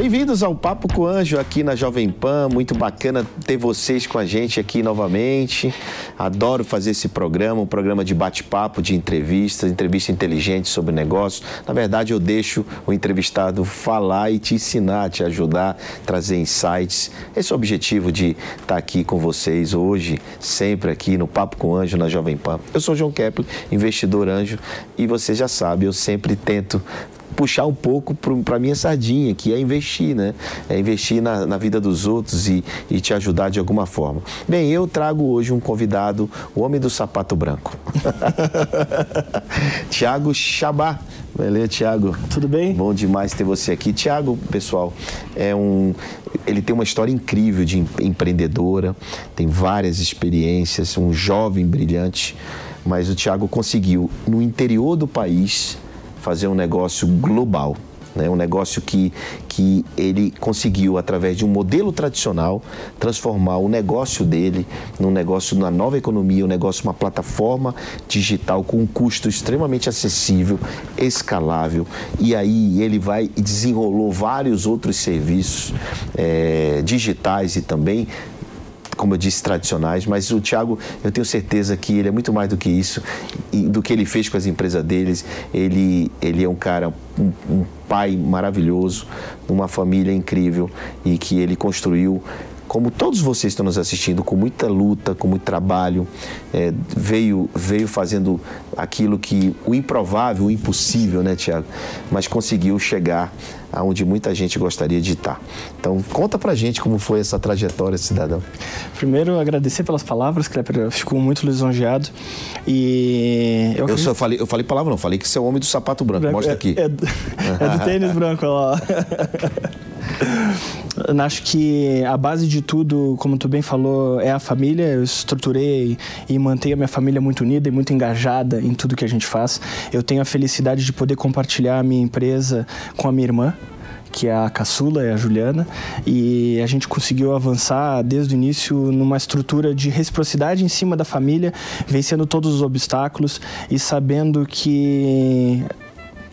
Bem-vindos ao Papo com o Anjo aqui na Jovem Pan. Muito bacana ter vocês com a gente aqui novamente. Adoro fazer esse programa, um programa de bate-papo, de entrevistas, entrevista inteligente sobre negócios. Na verdade, eu deixo o entrevistado falar e te ensinar, te ajudar, trazer insights. Esse é o objetivo de estar aqui com vocês hoje, sempre aqui no Papo com o Anjo na Jovem Pan. Eu sou João Kepler, investidor anjo, e você já sabe, eu sempre tento puxar um pouco para a minha sardinha, que é investir, né? É investir na, na vida dos outros e, e, te ajudar de alguma forma. Bem, eu trago hoje um convidado, o homem do sapato branco. Tiago Chabá. Beleza, Tiago? Tudo bem? Bom demais ter você aqui. Tiago, pessoal, é um, ele tem uma história incrível de empreendedora, tem várias experiências, um jovem brilhante, mas o Tiago conseguiu, no interior do país, fazer um negócio global. Né? Um negócio que, que ele conseguiu, através de um modelo tradicional, transformar o negócio dele num negócio na nova economia, um negócio, uma plataforma digital com um custo extremamente acessível, escalável. E aí ele vai e desenrolou vários outros serviços é, digitais e também como eu disse, tradicionais, mas o Thiago, eu tenho certeza que ele é muito mais do que isso, do que ele fez com as empresas deles. Ele, ele é um cara, um, um pai maravilhoso, uma família incrível e que ele construiu como todos vocês estão nos assistindo, com muita luta, com muito trabalho, é, veio, veio fazendo aquilo que o improvável, o impossível, né, Tiago? Mas conseguiu chegar aonde muita gente gostaria de estar. Então, conta pra gente como foi essa trajetória, cidadão. Primeiro, agradecer pelas palavras, Kleber, eu fico muito lisonjeado. E eu, eu só falei, eu falei palavra não, falei que você é o homem do sapato branco, branco mostra aqui. É, é, é do tênis branco, ó. Acho que a base de tudo, como tu bem falou, é a família. Eu estruturei e mantenho a minha família muito unida e muito engajada em tudo que a gente faz. Eu tenho a felicidade de poder compartilhar a minha empresa com a minha irmã, que é a caçula, é a Juliana, e a gente conseguiu avançar desde o início numa estrutura de reciprocidade em cima da família, vencendo todos os obstáculos e sabendo que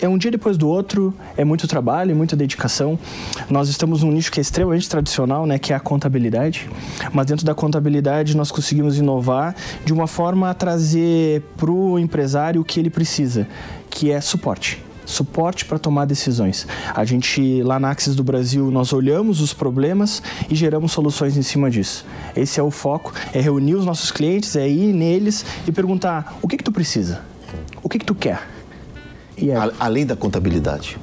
é um dia depois do outro, é muito trabalho, muita dedicação. Nós estamos num nicho que é extremamente tradicional, né, que é a contabilidade. Mas dentro da contabilidade nós conseguimos inovar de uma forma a trazer para o empresário o que ele precisa, que é suporte suporte para tomar decisões. A gente, lá na Axis do Brasil, nós olhamos os problemas e geramos soluções em cima disso. Esse é o foco, é reunir os nossos clientes, é ir neles e perguntar o que, que tu precisa? O que, que tu quer? É... Além da contabilidade.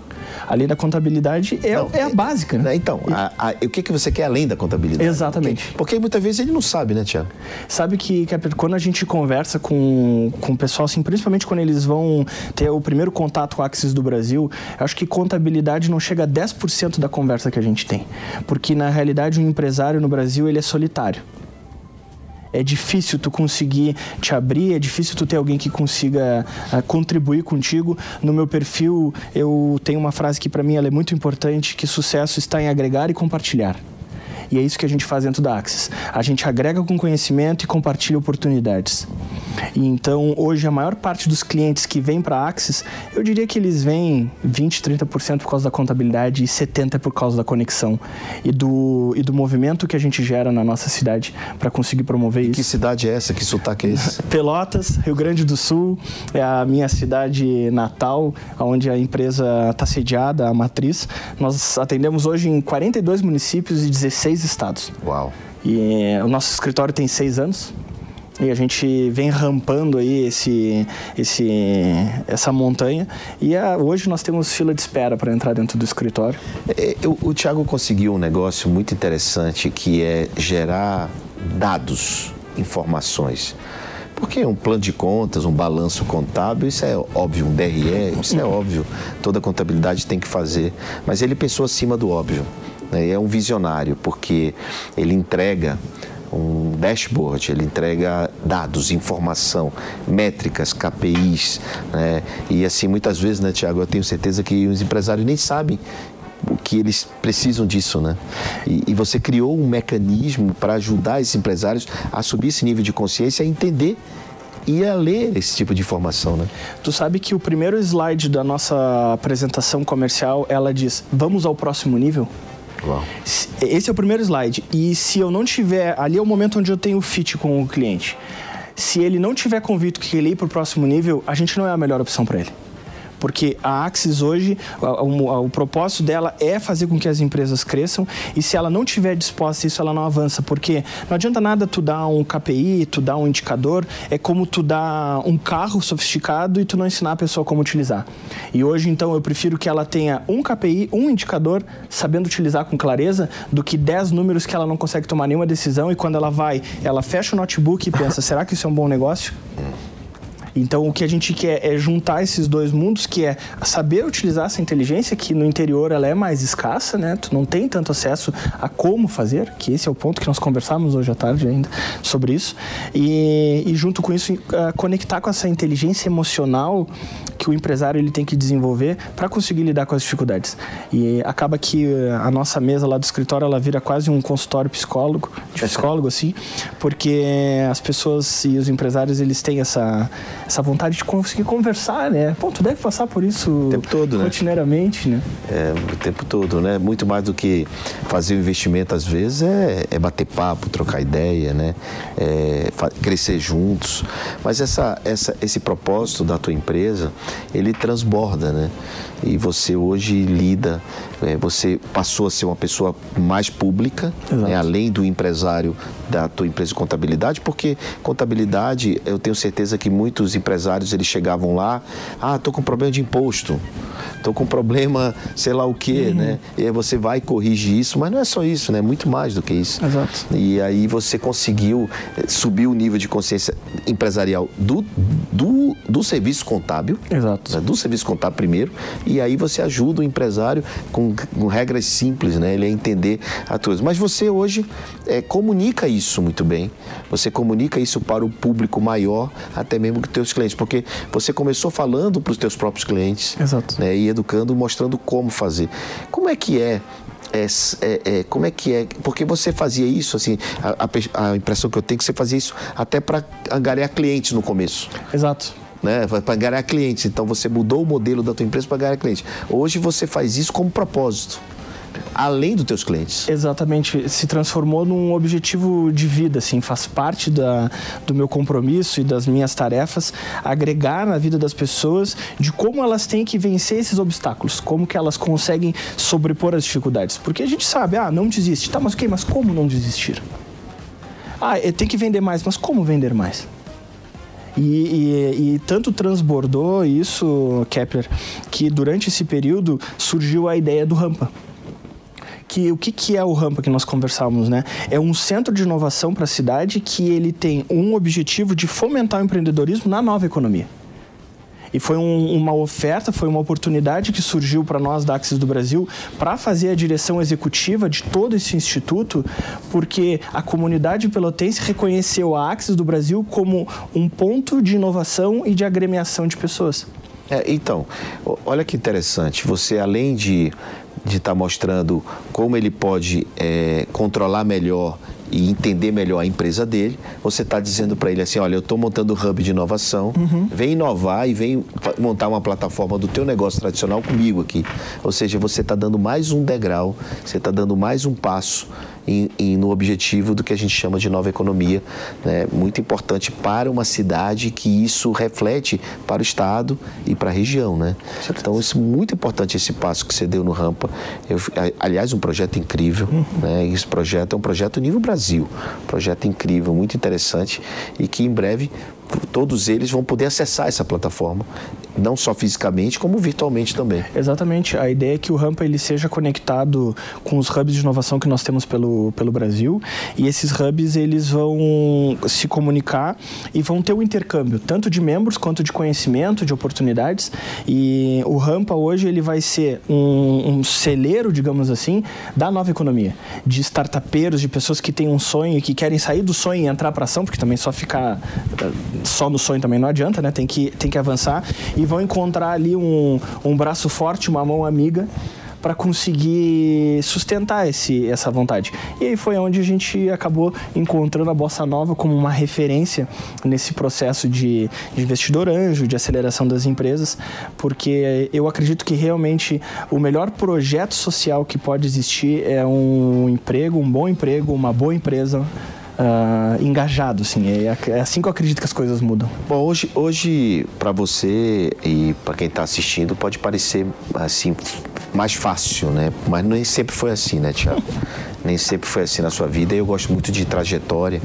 Além da contabilidade é, não, é a básica, né? Então, a, a, o que, que você quer além da contabilidade? Exatamente. Porque, porque muitas vezes ele não sabe, né, Tiago? Sabe que, que quando a gente conversa com, com o pessoal, assim, principalmente quando eles vão ter o primeiro contato com a Axis do Brasil, eu acho que contabilidade não chega a 10% da conversa que a gente tem. Porque, na realidade, um empresário no Brasil, ele é solitário é difícil tu conseguir te abrir, é difícil tu ter alguém que consiga uh, contribuir contigo. No meu perfil, eu tenho uma frase que para mim ela é muito importante, que sucesso está em agregar e compartilhar. E é isso que a gente faz dentro da Axis. A gente agrega com conhecimento e compartilha oportunidades. E então, hoje, a maior parte dos clientes que vêm para a Axis, eu diria que eles vêm 20, 30% por causa da contabilidade e 70% por causa da conexão e do, e do movimento que a gente gera na nossa cidade para conseguir promover isso. Que cidade é essa? Que sotaque é esse? Pelotas, Rio Grande do Sul, é a minha cidade natal, onde a empresa está sediada, a matriz. Nós atendemos hoje em 42 municípios e 16 estados. Uau! E o nosso escritório tem seis anos. E a gente vem rampando aí esse, esse, essa montanha. E a, hoje nós temos fila de espera para entrar dentro do escritório. É, o, o Thiago conseguiu um negócio muito interessante que é gerar dados, informações. Porque um plano de contas, um balanço contábil, isso é óbvio, um DRE, isso é óbvio. Toda contabilidade tem que fazer. Mas ele pensou acima do óbvio. Né? É um visionário, porque ele entrega um dashboard, ele entrega dados, informação, métricas, KPIs, né? E assim, muitas vezes, né, Tiago, eu tenho certeza que os empresários nem sabem o que eles precisam disso, né? E, e você criou um mecanismo para ajudar esses empresários a subir esse nível de consciência e entender e a ler esse tipo de informação, né? Tu sabe que o primeiro slide da nossa apresentação comercial, ela diz, vamos ao próximo nível? Uau. Esse é o primeiro slide. E se eu não tiver. Ali é o momento onde eu tenho fit com o cliente. Se ele não tiver convicto que ele ir para o próximo nível, a gente não é a melhor opção para ele porque a Axis hoje, o, o, propósito dela é fazer com que as empresas cresçam e se ela não tiver disposta isso, ela não avança, porque não adianta nada tu dar um KPI, tu dar um indicador, é como tu dar um carro sofisticado e tu não ensinar a pessoa como utilizar. E hoje, então, eu prefiro que ela tenha um KPI, um indicador, sabendo utilizar com clareza, do que 10 números que ela não consegue tomar nenhuma decisão e quando ela vai, ela fecha o notebook e pensa, será que isso é um bom negócio? Então, o que a gente quer é juntar esses dois mundos, que é saber utilizar essa inteligência, que no interior ela é mais escassa, né? Tu não tem tanto acesso a como fazer, que esse é o ponto que nós conversamos hoje à tarde ainda sobre isso. E, e junto com isso, uh, conectar com essa inteligência emocional que o empresário ele tem que desenvolver para conseguir lidar com as dificuldades. E acaba que uh, a nossa mesa lá do escritório, ela vira quase um consultório psicólogo, de psicólogo assim, porque as pessoas e os empresários, eles têm essa essa vontade de conseguir conversar, né? Pô, tu deve passar por isso o tempo todo, né? rotineiramente, né? É, o tempo todo, né? Muito mais do que fazer o investimento, às vezes, é, é bater papo, trocar ideia, né? É, crescer juntos. Mas essa, essa, esse propósito da tua empresa, ele transborda, né? E você hoje lida, é, você passou a ser uma pessoa mais pública, né? além do empresário da tua empresa de contabilidade, porque contabilidade, eu tenho certeza que muitos empresários eles chegavam lá, ah, tô com problema de imposto, tô com problema, sei lá o quê, uhum. né? E aí você vai corrigir isso, mas não é só isso, né? É muito mais do que isso. Exato. E aí você conseguiu eh, subir o nível de consciência empresarial do, do, do serviço contábil. Exato. Né? Do serviço contábil primeiro, e aí você ajuda o empresário com, com regras simples, né? Ele a entender a coisa. Mas você hoje é, comunica isso isso muito bem. Você comunica isso para o público maior, até mesmo que teus clientes, porque você começou falando para os teus próprios clientes, Exato. Né, e educando, mostrando como fazer. Como é que é é, é, é, como é que é? Porque você fazia isso, assim, a, a, a impressão que eu tenho é que você fazia isso até para angariar clientes no começo. Exato. Né, para angariar clientes. Então você mudou o modelo da tua empresa para angariar clientes. Hoje você faz isso como propósito além dos teus clientes. Exatamente, se transformou num objetivo de vida, assim, faz parte da, do meu compromisso e das minhas tarefas agregar na vida das pessoas de como elas têm que vencer esses obstáculos, como que elas conseguem sobrepor as dificuldades. Porque a gente sabe, ah, não desiste, tá, mas ok, mas como não desistir? Ah, tem que vender mais, mas como vender mais? E, e, e, tanto transbordou isso, Kepler, que durante esse período surgiu a ideia do rampa que o que, que é o Rampa que nós conversávamos, né? É um centro de inovação para a cidade que ele tem um objetivo de fomentar o empreendedorismo na nova economia. E foi um, uma oferta, foi uma oportunidade que surgiu para nós da Axis do Brasil para fazer a direção executiva de todo esse instituto, porque a comunidade pelotense reconheceu a Axis do Brasil como um ponto de inovação e de agremiação de pessoas. É, então, olha que interessante. Você, além de de estar tá mostrando como ele pode é, controlar melhor e entender melhor a empresa dele, você está dizendo para ele assim, olha, eu estou montando um hub de inovação, uhum. vem inovar e vem montar uma plataforma do teu negócio tradicional comigo aqui. Ou seja, você está dando mais um degrau, você está dando mais um passo em, no objetivo do que a gente chama de nova economia, né? muito importante para uma cidade que isso reflete para o estado e para a região, né? Então isso é muito importante esse passo que você deu no Rampa. Eu, aliás, um projeto incrível, uhum. né? Esse projeto é um projeto nível Brasil, projeto incrível, muito interessante e que em breve todos eles vão poder acessar essa plataforma, não só fisicamente, como virtualmente também. Exatamente. A ideia é que o Rampa ele seja conectado com os hubs de inovação que nós temos pelo, pelo Brasil e esses hubs eles vão se comunicar e vão ter um intercâmbio, tanto de membros quanto de conhecimento, de oportunidades. E o Rampa hoje ele vai ser um, um celeiro, digamos assim, da nova economia, de startupeiros, de pessoas que têm um sonho e que querem sair do sonho e entrar para ação, porque também só ficar só no sonho também não adianta, né? Tem que, tem que avançar e vão encontrar ali um, um braço forte, uma mão amiga para conseguir sustentar esse, essa vontade. E aí foi onde a gente acabou encontrando a Bossa Nova como uma referência nesse processo de, de investidor anjo, de aceleração das empresas, porque eu acredito que realmente o melhor projeto social que pode existir é um emprego, um bom emprego, uma boa empresa uh, engajado, assim. É, é, assim que eu acredito que as coisas mudam. Bom, hoje, hoje para você e para quem está assistindo, pode parecer assim mais fácil, né? Mas nem sempre foi assim, né, Tiago? nem sempre foi assim na sua vida. Eu gosto muito de trajetória.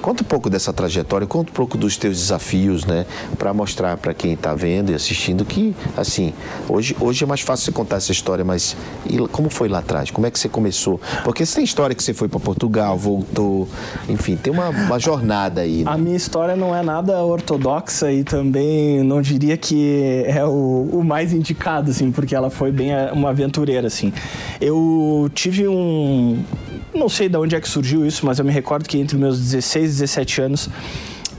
Conta um pouco dessa trajetória, conta um pouco dos teus desafios, né? Para mostrar para quem está vendo e assistindo que, assim, hoje, hoje é mais fácil você contar essa história, mas e como foi lá atrás? Como é que você começou? Porque você tem história que você foi para Portugal, voltou, enfim, tem uma, uma jornada aí. Né? A minha história não é nada ortodoxa e também não diria que é o, o mais indicado, assim, porque ela foi bem uma aventureira, assim. Eu tive um não sei de onde é que surgiu isso, mas eu me recordo que entre meus 16 e 17 anos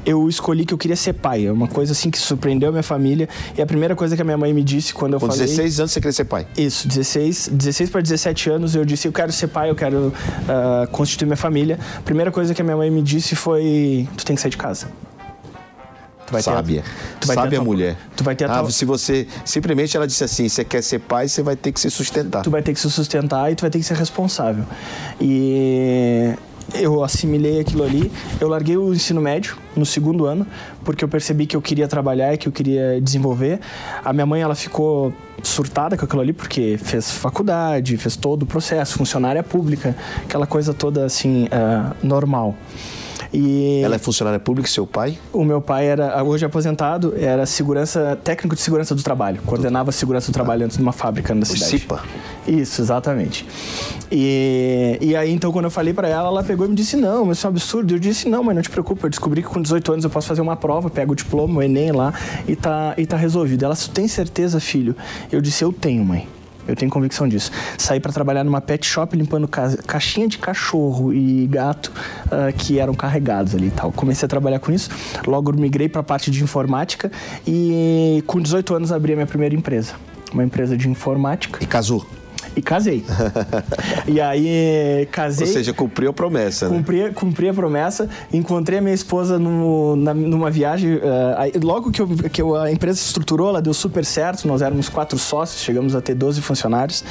eu escolhi que eu queria ser pai. É uma coisa assim que surpreendeu a minha família. E a primeira coisa que a minha mãe me disse quando eu Com falei. Com 16 anos você queria ser pai? Isso, 16, 16 para 17 anos eu disse: eu quero ser pai, eu quero uh, constituir minha família. A primeira coisa que a minha mãe me disse foi: tu tem que sair de casa. Tu vai Sábia. Tu vai Sábia tua, mulher. Tu vai ter a ah, tua... se você simplesmente ela disse assim, você quer ser pai, você vai ter que se sustentar. Tu vai ter que se sustentar e tu vai ter que ser responsável. E eu assimilei aquilo ali. Eu larguei o ensino médio no segundo ano, porque eu percebi que eu queria trabalhar e que eu queria desenvolver. A minha mãe, ela ficou surtada com aquilo ali, porque fez faculdade, fez todo o processo, funcionária pública, aquela coisa toda assim, uh, normal. E Ela é funcionária pública, seu pai? O meu pai era, hoje aposentado, era segurança, técnico de segurança do trabalho. Coordenava a segurança do trabalho dentro de uma fábrica na cidade. CIPA? Isso, exatamente. E, e aí, então, quando eu falei para ela, ela pegou e me disse, não, mas isso é um absurdo. Eu disse, não, mas não te preocupa, eu descobri que com 18 anos eu posso fazer uma prova, pego o diploma, o Enem lá, e tá, e tá resolvido. Ela, tem certeza, filho? Eu disse, eu tenho, mãe. Eu tenho convicção disso. Saí para trabalhar numa pet shop limpando ca caixinha de cachorro e gato uh, que eram carregados ali e tal. Comecei a trabalhar com isso. Logo migrei para a parte de informática e com 18 anos abri a minha primeira empresa. Uma empresa de informática. E casou? E casei. e aí casei. Ou seja, cumpriu a promessa, né? Cumpri, cumpri a promessa, encontrei a minha esposa no, na, numa viagem. Uh, aí, logo que, eu, que eu, a empresa se estruturou, ela deu super certo, nós éramos quatro sócios, chegamos a ter 12 funcionários.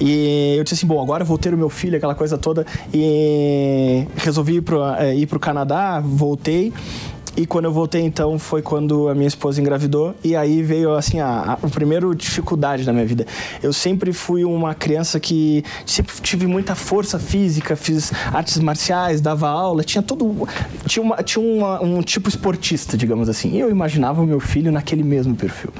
E eu disse assim: bom, agora eu vou ter o meu filho, aquela coisa toda. E resolvi ir pro, uh, ir pro Canadá, voltei. E quando eu voltei, então, foi quando a minha esposa engravidou. E aí veio, assim, a, a, a primeira dificuldade da minha vida. Eu sempre fui uma criança que sempre tive muita força física, fiz artes marciais, dava aula, tinha todo. Tinha, uma, tinha uma, um tipo esportista, digamos assim. E eu imaginava o meu filho naquele mesmo perfil.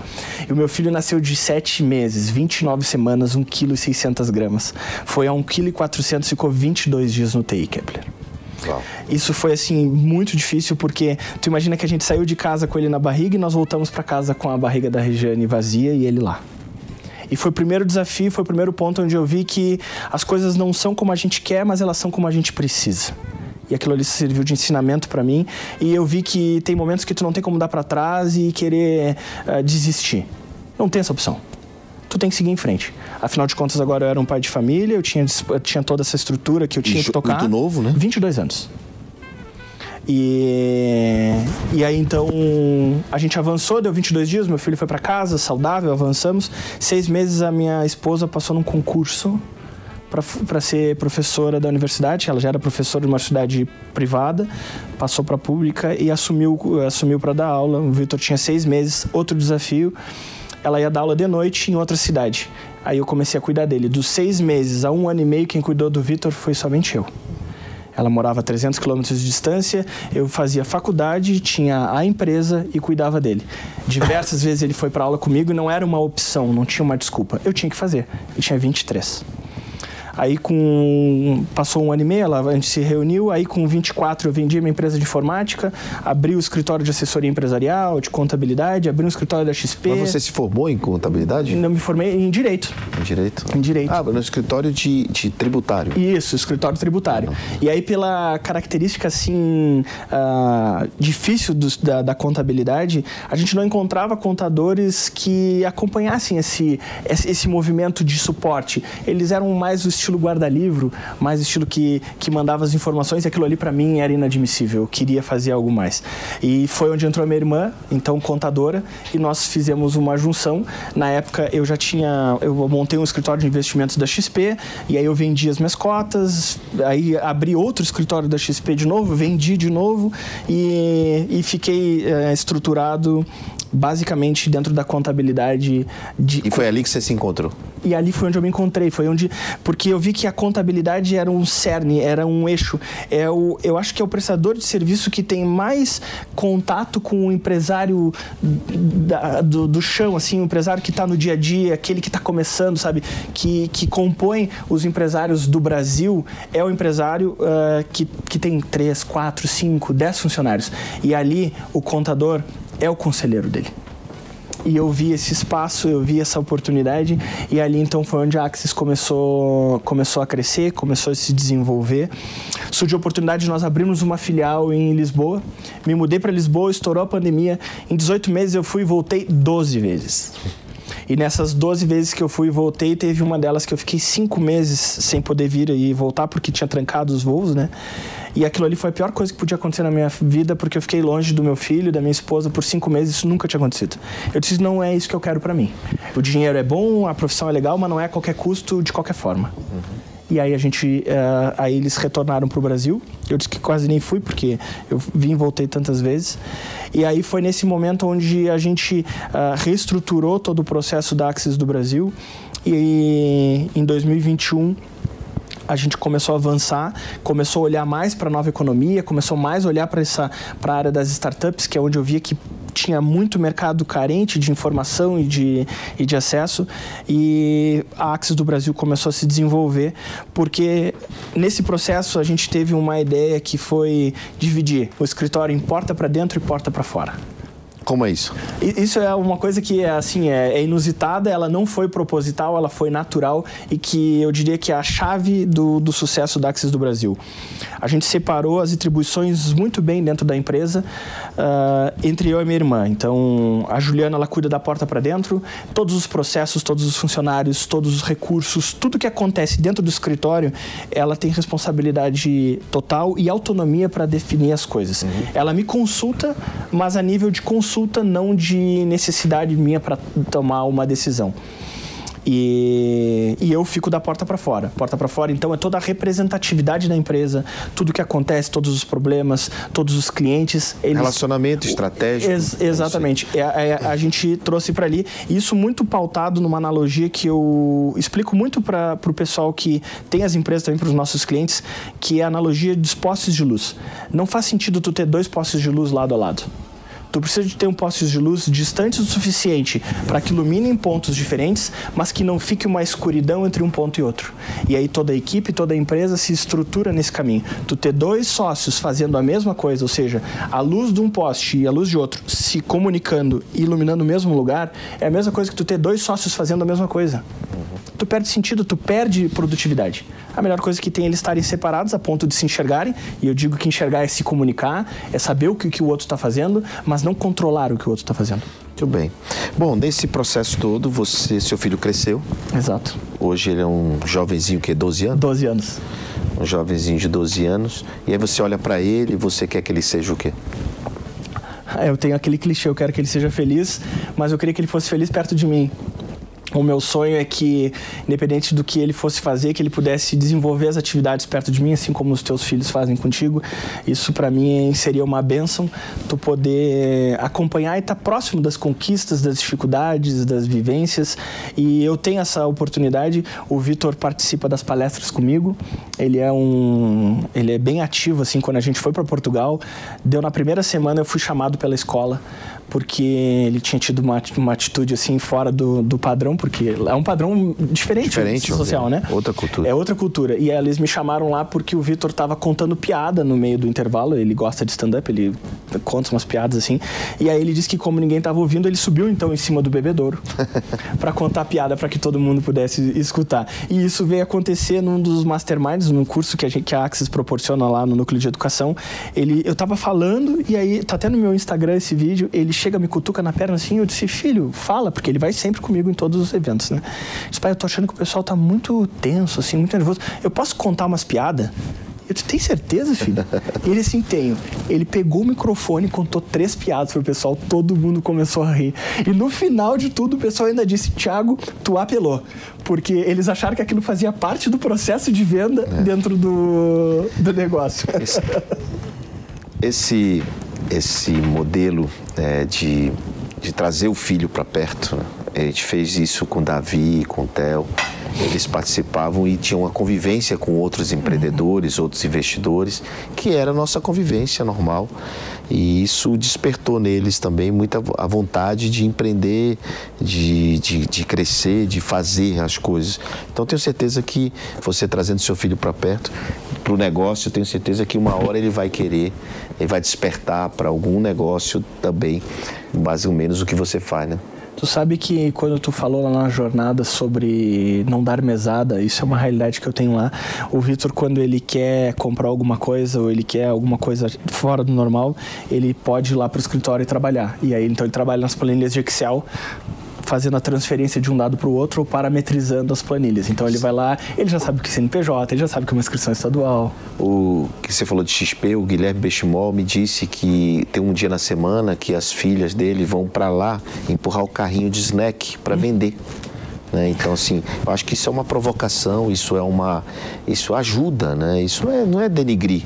E o meu filho nasceu de 7 meses, 29 semanas, 1,6 kg. Foi a 1,4 kg, ficou 22 dias no TI, Kepler. Isso foi assim muito difícil porque tu imagina que a gente saiu de casa com ele na barriga e nós voltamos para casa com a barriga da Regiane vazia e ele lá. E foi o primeiro desafio, foi o primeiro ponto onde eu vi que as coisas não são como a gente quer, mas elas são como a gente precisa. E aquilo ali serviu de ensinamento para mim. E eu vi que tem momentos que tu não tem como dar para trás e querer uh, desistir. Não tem essa opção. Tu tem que seguir em frente. Afinal de contas, agora eu era um pai de família, eu tinha, eu tinha toda essa estrutura que eu tinha que tocar. Muito novo, né? 22 anos. E, e aí então a gente avançou, deu 22 dias, meu filho foi para casa, saudável, avançamos. Seis meses a minha esposa passou num concurso para ser professora da universidade. Ela já era professora de uma universidade privada, passou para a pública e assumiu, assumiu para dar aula. O Vitor tinha seis meses. Outro desafio, ela ia dar aula de noite em outra cidade. Aí eu comecei a cuidar dele. Dos seis meses a um ano e meio, quem cuidou do Vitor foi somente eu. Ela morava a 300 quilômetros de distância, eu fazia faculdade, tinha a empresa e cuidava dele. Diversas vezes ele foi para aula comigo e não era uma opção, não tinha uma desculpa. Eu tinha que fazer. Eu tinha 23. Aí com passou um ano e meio, ela, a gente se reuniu, aí com 24 eu vendi minha empresa de informática, abri o escritório de assessoria empresarial, de contabilidade, abri um escritório da XP. Mas você se formou em contabilidade? Não, me formei em direito. Em direito? Em direito. Ah, no escritório de, de tributário. Isso, escritório tributário. E aí pela característica assim uh, difícil do, da, da contabilidade, a gente não encontrava contadores que acompanhassem esse, esse, esse movimento de suporte. Eles eram mais o estilo guarda-livro, mais estilo que, que mandava as informações, e aquilo ali para mim era inadmissível. Eu queria fazer algo mais. E foi onde entrou a minha irmã, então contadora, e nós fizemos uma junção. Na época eu já tinha, eu montei um escritório de investimentos da XP, e aí eu vendi as minhas cotas, aí abri outro escritório da XP de novo, vendi de novo e, e fiquei é, estruturado basicamente dentro da contabilidade. De... E foi ali que você se encontrou? E ali foi onde eu me encontrei, foi onde porque eu vi que a contabilidade era um cerne, era um eixo. É o, eu acho que é o prestador de serviço que tem mais contato com o empresário da, do, do chão, assim, o empresário que está no dia a dia, aquele que está começando, sabe, que, que compõe os empresários do Brasil é o empresário uh, que, que tem três, quatro, cinco, dez funcionários. E ali o contador é o conselheiro dele. E eu vi esse espaço, eu vi essa oportunidade e ali então foi onde a Axis começou, começou a crescer, começou a se desenvolver. Surgiu a oportunidade de nós abrirmos uma filial em Lisboa. Me mudei para Lisboa, estourou a pandemia. Em 18 meses eu fui e voltei 12 vezes. E nessas 12 vezes que eu fui e voltei, teve uma delas que eu fiquei cinco meses sem poder vir e voltar porque tinha trancado os voos, né? E aquilo ali foi a pior coisa que podia acontecer na minha vida, porque eu fiquei longe do meu filho, da minha esposa por cinco meses. Isso nunca tinha acontecido. Eu disse: não é isso que eu quero para mim. O dinheiro é bom, a profissão é legal, mas não é a qualquer custo, de qualquer forma. Uhum. E aí a gente, uh, aí eles retornaram para o Brasil. Eu disse que quase nem fui porque eu vim e voltei tantas vezes. E aí foi nesse momento onde a gente uh, reestruturou todo o processo da Axis do Brasil. E em 2021 a gente começou a avançar, começou a olhar mais para a nova economia, começou mais a olhar para essa para a área das startups, que é onde eu via que tinha muito mercado carente de informação e de, e de acesso e a Axis do Brasil começou a se desenvolver porque nesse processo a gente teve uma ideia que foi dividir o escritório em porta para dentro e porta para fora. Como é isso? Isso é uma coisa que é assim é, é, inusitada, ela não foi proposital, ela foi natural e que eu diria que é a chave do, do sucesso da Axis do Brasil. A gente separou as atribuições muito bem dentro da empresa uh, entre eu e minha irmã. Então a Juliana ela cuida da porta para dentro, todos os processos, todos os funcionários, todos os recursos, tudo que acontece dentro do escritório, ela tem responsabilidade total e autonomia para definir as coisas. Uhum. Ela me consulta, mas a nível de consulta consulta, não de necessidade minha para tomar uma decisão. E, e, eu fico da porta para fora. Porta para fora, então, é toda a representatividade da empresa, tudo que acontece, todos os problemas, todos os clientes. Eles, Relacionamento estratégico. Ex exatamente. É, é, a gente trouxe para ali. Isso muito pautado numa analogia que eu explico muito para o pessoal que tem as empresas também, para os nossos clientes, que é a analogia dos postes de luz. Não faz sentido tu ter dois postes de luz lado a lado Tu precisa de ter um postes de luz distantes o suficiente para que iluminem pontos diferentes, mas que não fique uma escuridão entre um ponto e outro. E aí toda a equipe, toda a empresa se estrutura nesse caminho. Tu ter dois sócios fazendo a mesma coisa, ou seja, a luz de um poste e a luz de outro se comunicando e iluminando o mesmo lugar, é a mesma coisa que tu ter dois sócios fazendo a mesma coisa. Tu perde sentido, tu perde produtividade. A melhor coisa que tem é eles estarem separados a ponto de se enxergarem, e eu digo que enxergar é se comunicar, é saber o que, que o outro está fazendo, mas não controlar o que o outro está fazendo. Muito bem. Bom, nesse processo todo, você, seu filho cresceu. Exato. Hoje ele é um jovenzinho que 12 anos? 12 anos. Um jovenzinho de 12 anos. E aí você olha para ele e você quer que ele seja o quê? Eu tenho aquele clichê, eu quero que ele seja feliz, mas eu queria que ele fosse feliz perto de mim. O meu sonho é que, independente do que ele fosse fazer, que ele pudesse desenvolver as atividades perto de mim, assim como os teus filhos fazem contigo. Isso para mim seria uma benção, tu poder acompanhar e estar tá próximo das conquistas, das dificuldades, das vivências. E eu tenho essa oportunidade. O Vitor participa das palestras comigo. Ele é um, ele é bem ativo assim. Quando a gente foi para Portugal, deu na primeira semana eu fui chamado pela escola porque ele tinha tido uma, uma atitude assim fora do, do padrão, porque é um padrão diferente, diferente social, né? Outra cultura. É outra cultura. E aí eles me chamaram lá porque o Vitor estava contando piada no meio do intervalo. Ele gosta de stand-up, ele conta umas piadas assim. E aí ele disse que como ninguém estava ouvindo, ele subiu então em cima do bebedouro para contar piada para que todo mundo pudesse escutar. E isso veio acontecer num dos masterminds, num curso que a, gente, que a Axis proporciona lá no núcleo de educação. Ele, eu estava falando e aí tá até no meu Instagram esse vídeo. Ele chega, me cutuca na perna assim, eu disse, filho, fala, porque ele vai sempre comigo em todos os eventos, né? Eu disse, pai, eu tô achando que o pessoal tá muito tenso, assim, muito nervoso. Eu posso contar umas piadas? Eu disse, tem certeza, filho? ele assim, tenho. Ele pegou o microfone, contou três piadas pro pessoal, todo mundo começou a rir. E no final de tudo, o pessoal ainda disse, Thiago, tu apelou. Porque eles acharam que aquilo fazia parte do processo de venda é. dentro do, do negócio. Esse, esse, esse modelo é, de, de trazer o filho para perto, né? a gente fez isso com Davi, com Theo. Eles participavam e tinham uma convivência com outros empreendedores, outros investidores, que era a nossa convivência normal. E isso despertou neles também muita a vontade de empreender, de, de, de crescer, de fazer as coisas. Então tenho certeza que você trazendo seu filho para perto, para o negócio, tenho certeza que uma hora ele vai querer, ele vai despertar para algum negócio também, mais ou menos o que você faz, né? Tu sabe que quando tu falou lá na jornada sobre não dar mesada, isso é uma realidade que eu tenho lá. O Vitor, quando ele quer comprar alguma coisa ou ele quer alguma coisa fora do normal, ele pode ir lá para o escritório e trabalhar. E aí, então, ele trabalha nas planilhas de Excel fazendo a transferência de um dado para o outro ou parametrizando as planilhas. Então ele vai lá, ele já sabe o que é CNPJ, ele já sabe que é uma inscrição estadual. O que você falou de XP, o Guilherme Bechimol me disse que tem um dia na semana que as filhas dele vão para lá empurrar o carrinho de snack para hum. vender. Né? Então, assim, eu acho que isso é uma provocação, isso é uma. Isso ajuda, né? Isso é, não é denigrir.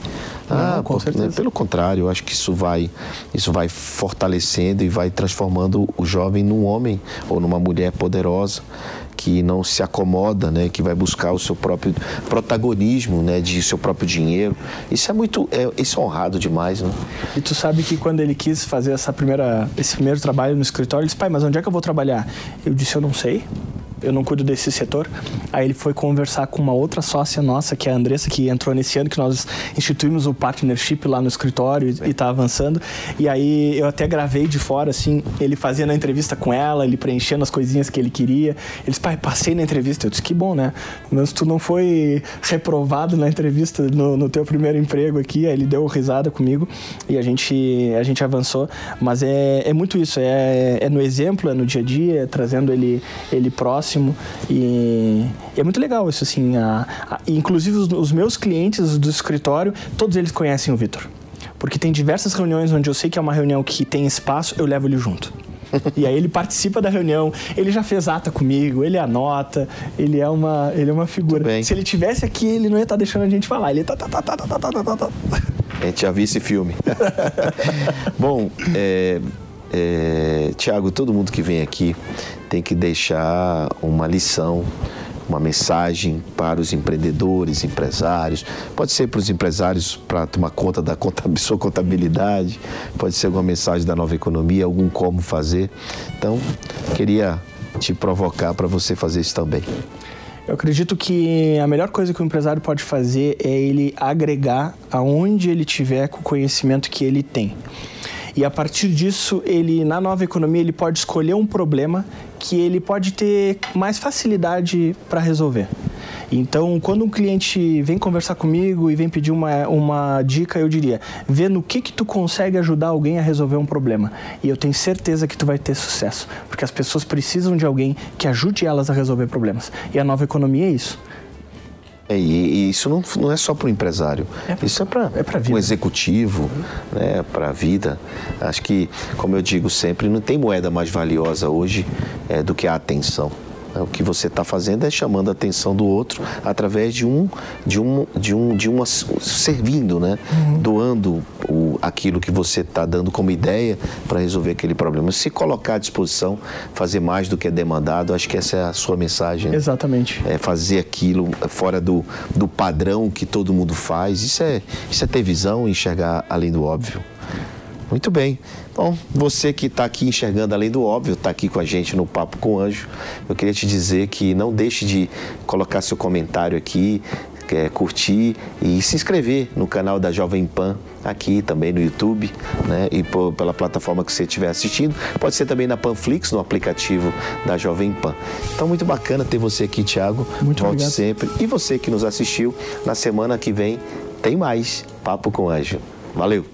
Ah, com certeza. Pelo contrário, eu acho que isso vai, isso vai fortalecendo e vai transformando o jovem num homem ou numa mulher poderosa que não se acomoda, né, que vai buscar o seu próprio protagonismo, né, de seu próprio dinheiro. Isso é muito, é, isso é honrado demais, né? E tu sabe que quando ele quis fazer essa primeira, esse primeiro trabalho no escritório, ele disse: "Pai, mas onde é que eu vou trabalhar?" Eu disse: "Eu não sei." eu não cuido desse setor. Aí ele foi conversar com uma outra sócia nossa, que é a Andressa, que entrou nesse ano, que nós instituímos o partnership lá no escritório e está avançando. E aí eu até gravei de fora, assim, ele fazendo a entrevista com ela, ele preenchendo as coisinhas que ele queria. Ele disse, pai, passei na entrevista. Eu disse, que bom, né? Mas tu não foi reprovado na entrevista no, no teu primeiro emprego aqui. Aí ele deu risada comigo e a gente, a gente avançou. Mas é, é muito isso, é, é no exemplo, é no dia a dia, é trazendo ele, ele próximo e é muito legal isso assim. A, a, inclusive os, os meus clientes do escritório, todos eles conhecem o Vitor. Porque tem diversas reuniões onde eu sei que é uma reunião que tem espaço, eu levo ele junto. e aí ele participa da reunião, ele já fez ata comigo, ele anota, ele é uma, ele é uma figura. Se ele tivesse aqui, ele não ia estar tá deixando a gente falar. Ele tá, tá, tá, tá, tá, tá, tá, tá. A gente já viu esse filme. Bom, é, é, Tiago, todo mundo que vem aqui tem que deixar uma lição uma mensagem para os empreendedores, empresários, pode ser para os empresários para tomar conta da sua contabilidade, pode ser alguma mensagem da nova economia, algum como fazer. Então, queria te provocar para você fazer isso também. Eu acredito que a melhor coisa que o empresário pode fazer é ele agregar aonde ele tiver com o conhecimento que ele tem. E a partir disso, ele na nova economia ele pode escolher um problema que ele pode ter mais facilidade para resolver. Então, quando um cliente vem conversar comigo e vem pedir uma, uma dica, eu diria: vê no que que tu consegue ajudar alguém a resolver um problema. E eu tenho certeza que tu vai ter sucesso, porque as pessoas precisam de alguém que ajude elas a resolver problemas. E a nova economia é isso. É, e, e, isso não, não é só para o empresário, é, isso é para é o executivo, né, para a vida. Acho que, como eu digo sempre, não tem moeda mais valiosa hoje é, do que a atenção. O que você está fazendo é chamando a atenção do outro através de um, de um, de um, de uma servindo, né? Uhum. Doando o, aquilo que você está dando como ideia para resolver aquele problema. Se colocar à disposição, fazer mais do que é demandado, acho que essa é a sua mensagem. Né? Exatamente. É fazer aquilo fora do, do padrão que todo mundo faz. Isso é, isso é ter visão e enxergar além do óbvio. Muito bem. Bom, você que está aqui enxergando além do óbvio, está aqui com a gente no Papo com Anjo, eu queria te dizer que não deixe de colocar seu comentário aqui, é, curtir e se inscrever no canal da Jovem Pan aqui também no YouTube, né? E por, pela plataforma que você estiver assistindo. Pode ser também na Panflix, no aplicativo da Jovem Pan. Então, muito bacana ter você aqui, Thiago. Muito Volte obrigado. sempre. E você que nos assistiu, na semana que vem tem mais Papo com Anjo. Valeu!